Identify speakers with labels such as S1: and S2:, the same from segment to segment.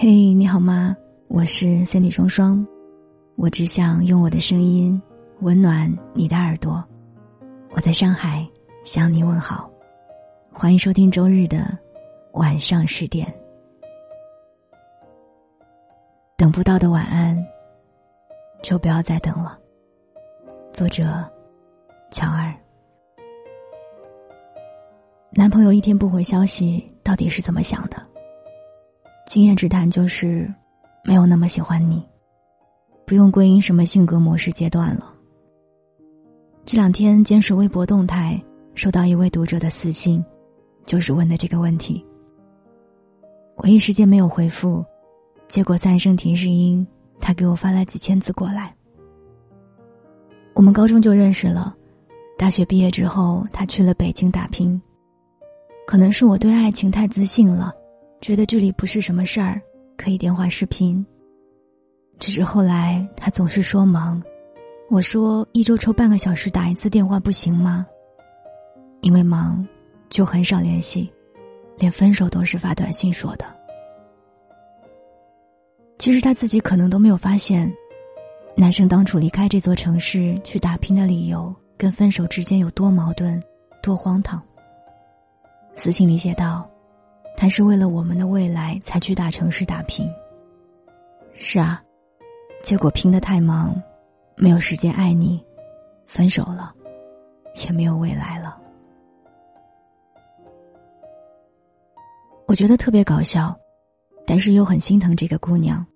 S1: 嘿，你好吗？我是三 D 双双，我只想用我的声音温暖你的耳朵。我在上海向你问好，欢迎收听周日的晚上十点。等不到的晚安，就不要再等了。作者：乔儿。男朋友一天不回消息，到底是怎么想的？经验之谈就是，没有那么喜欢你，不用归因什么性格模式阶段了。这两天监视微博动态，收到一位读者的私信，就是问的这个问题。我一时间没有回复，结果三声提示音，他给我发了几千字过来。我们高中就认识了，大学毕业之后，他去了北京打拼。可能是我对爱情太自信了。觉得这里不是什么事儿，可以电话视频。只是后来他总是说忙，我说一周抽半个小时打一次电话不行吗？因为忙，就很少联系，连分手都是发短信说的。其实他自己可能都没有发现，男生当初离开这座城市去打拼的理由，跟分手之间有多矛盾，多荒唐。私信里写道。他是为了我们的未来才去大城市打拼。是啊，结果拼得太忙，没有时间爱你，分手了，也没有未来了。我觉得特别搞笑，但是又很心疼这个姑娘。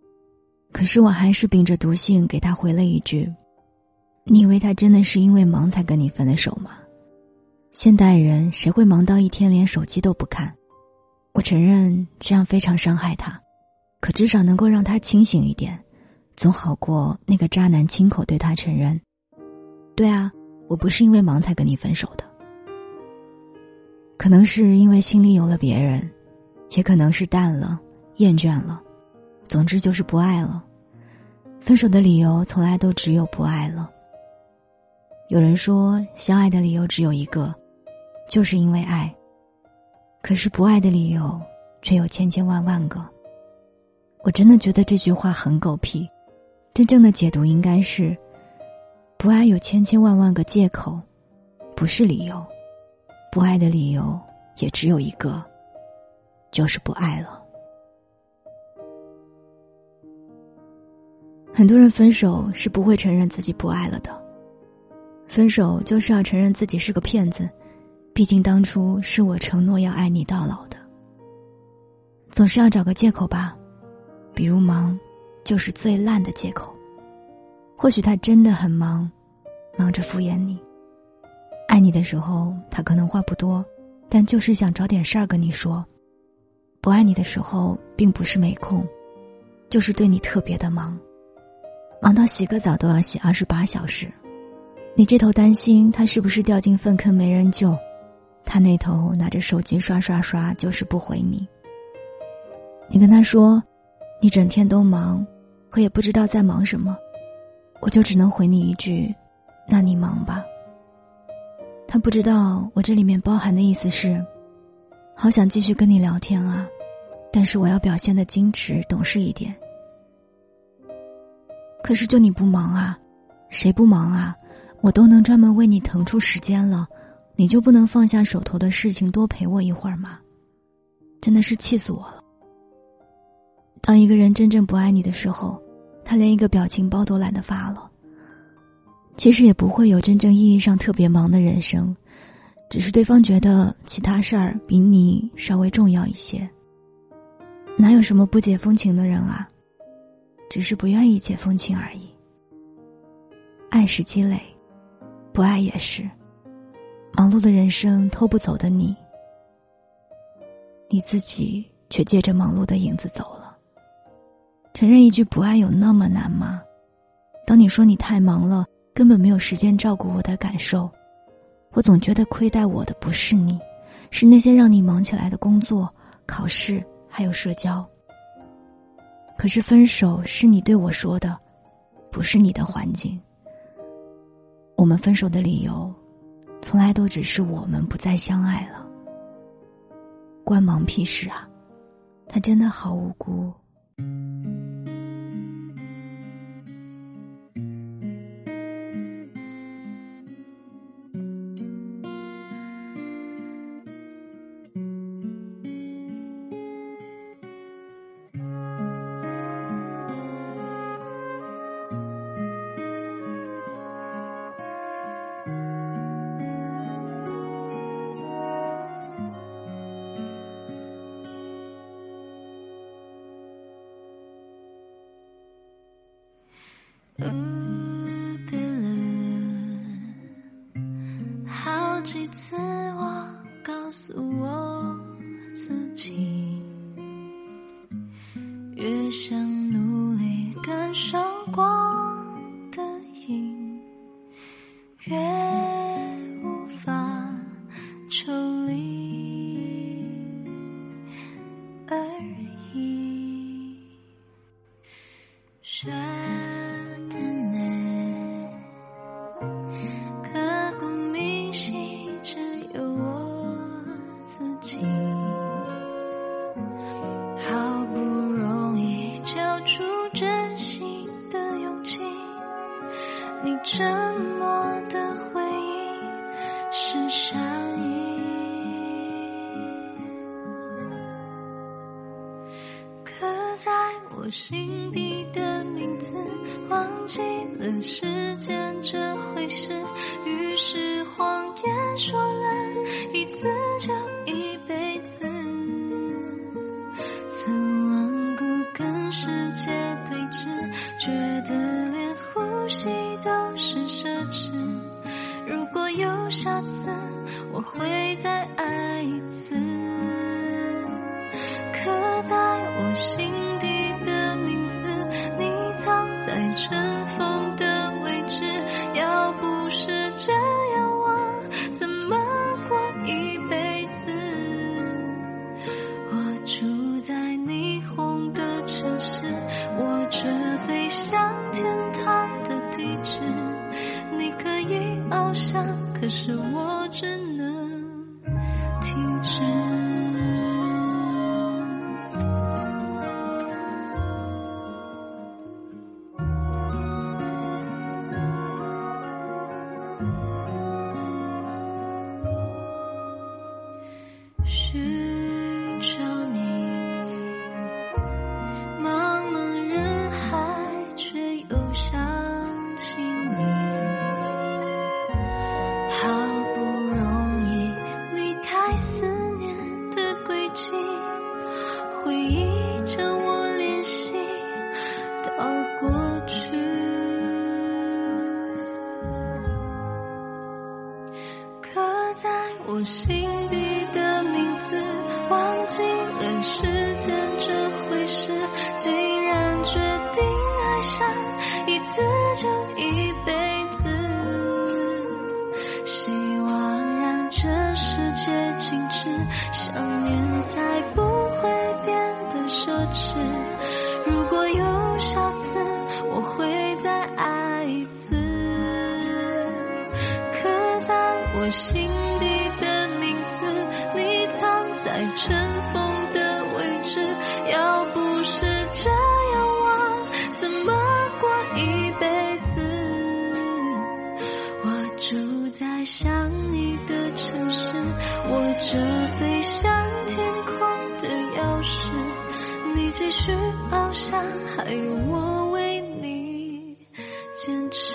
S1: 可是我还是秉着毒性给她回了一句：“你以为他真的是因为忙才跟你分的手吗？现代人谁会忙到一天连手机都不看？”我承认这样非常伤害他，可至少能够让他清醒一点，总好过那个渣男亲口对他承认：“对啊，我不是因为忙才跟你分手的。”可能是因为心里有了别人，也可能是淡了、厌倦了，总之就是不爱了。分手的理由从来都只有不爱了。有人说，相爱的理由只有一个，就是因为爱。可是不爱的理由，却有千千万万个。我真的觉得这句话很狗屁，真正的解读应该是：不爱有千千万万个借口，不是理由。不爱的理由也只有一个，就是不爱了。很多人分手是不会承认自己不爱了的，分手就是要承认自己是个骗子。毕竟当初是我承诺要爱你到老的，总是要找个借口吧，比如忙，就是最烂的借口。或许他真的很忙，忙着敷衍你。爱你的时候，他可能话不多，但就是想找点事儿跟你说；不爱你的时候，并不是没空，就是对你特别的忙，忙到洗个澡都要洗二十八小时。你这头担心他是不是掉进粪坑没人救。他那头拿着手机刷刷刷，就是不回你。你跟他说，你整天都忙，可也不知道在忙什么，我就只能回你一句：“那你忙吧。”他不知道我这里面包含的意思是，好想继续跟你聊天啊，但是我要表现的矜持懂事一点。可是就你不忙啊，谁不忙啊？我都能专门为你腾出时间了。你就不能放下手头的事情，多陪我一会儿吗？真的是气死我了。当一个人真正不爱你的时候，他连一个表情包都懒得发了。其实也不会有真正意义上特别忙的人生，只是对方觉得其他事儿比你稍微重要一些。哪有什么不解风情的人啊？只是不愿意解风情而已。爱是积累，不爱也是。忙碌的人生偷不走的你，你自己却借着忙碌的影子走了。承认一句不爱有那么难吗？当你说你太忙了，根本没有时间照顾我的感受，我总觉得亏待我的不是你，是那些让你忙起来的工作、考试还有社交。可是分手是你对我说的，不是你的环境。我们分手的理由。从来都只是我们不再相爱了，关忙屁事啊！他真的好无辜。别了，好几次我告诉我自己，越想努力感受过善意。刻在我心底的名字，忘记了时间这回事，于是谎言说了一次就一辈子。曾顽固跟世界对峙，觉得连呼吸都是奢侈。如果有下次，我会再爱一次。刻在我心底的名字，你藏在这可是我只能停止。心底的名字，忘记了时间这回事，既然决定爱上一次就一辈子，希望让这世界静止，想念才不会变得奢侈。如果有下次，我会再爱一次。刻在我心，在尘封的位置。要不是这样，我怎么过一辈子？我住在想你的城市，握着飞向天空的钥匙。你继续翱翔，还有我为你坚持。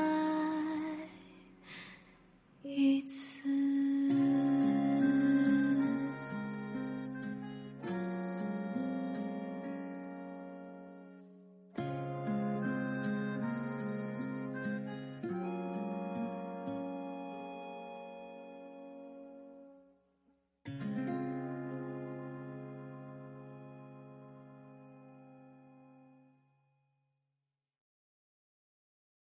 S1: 一次。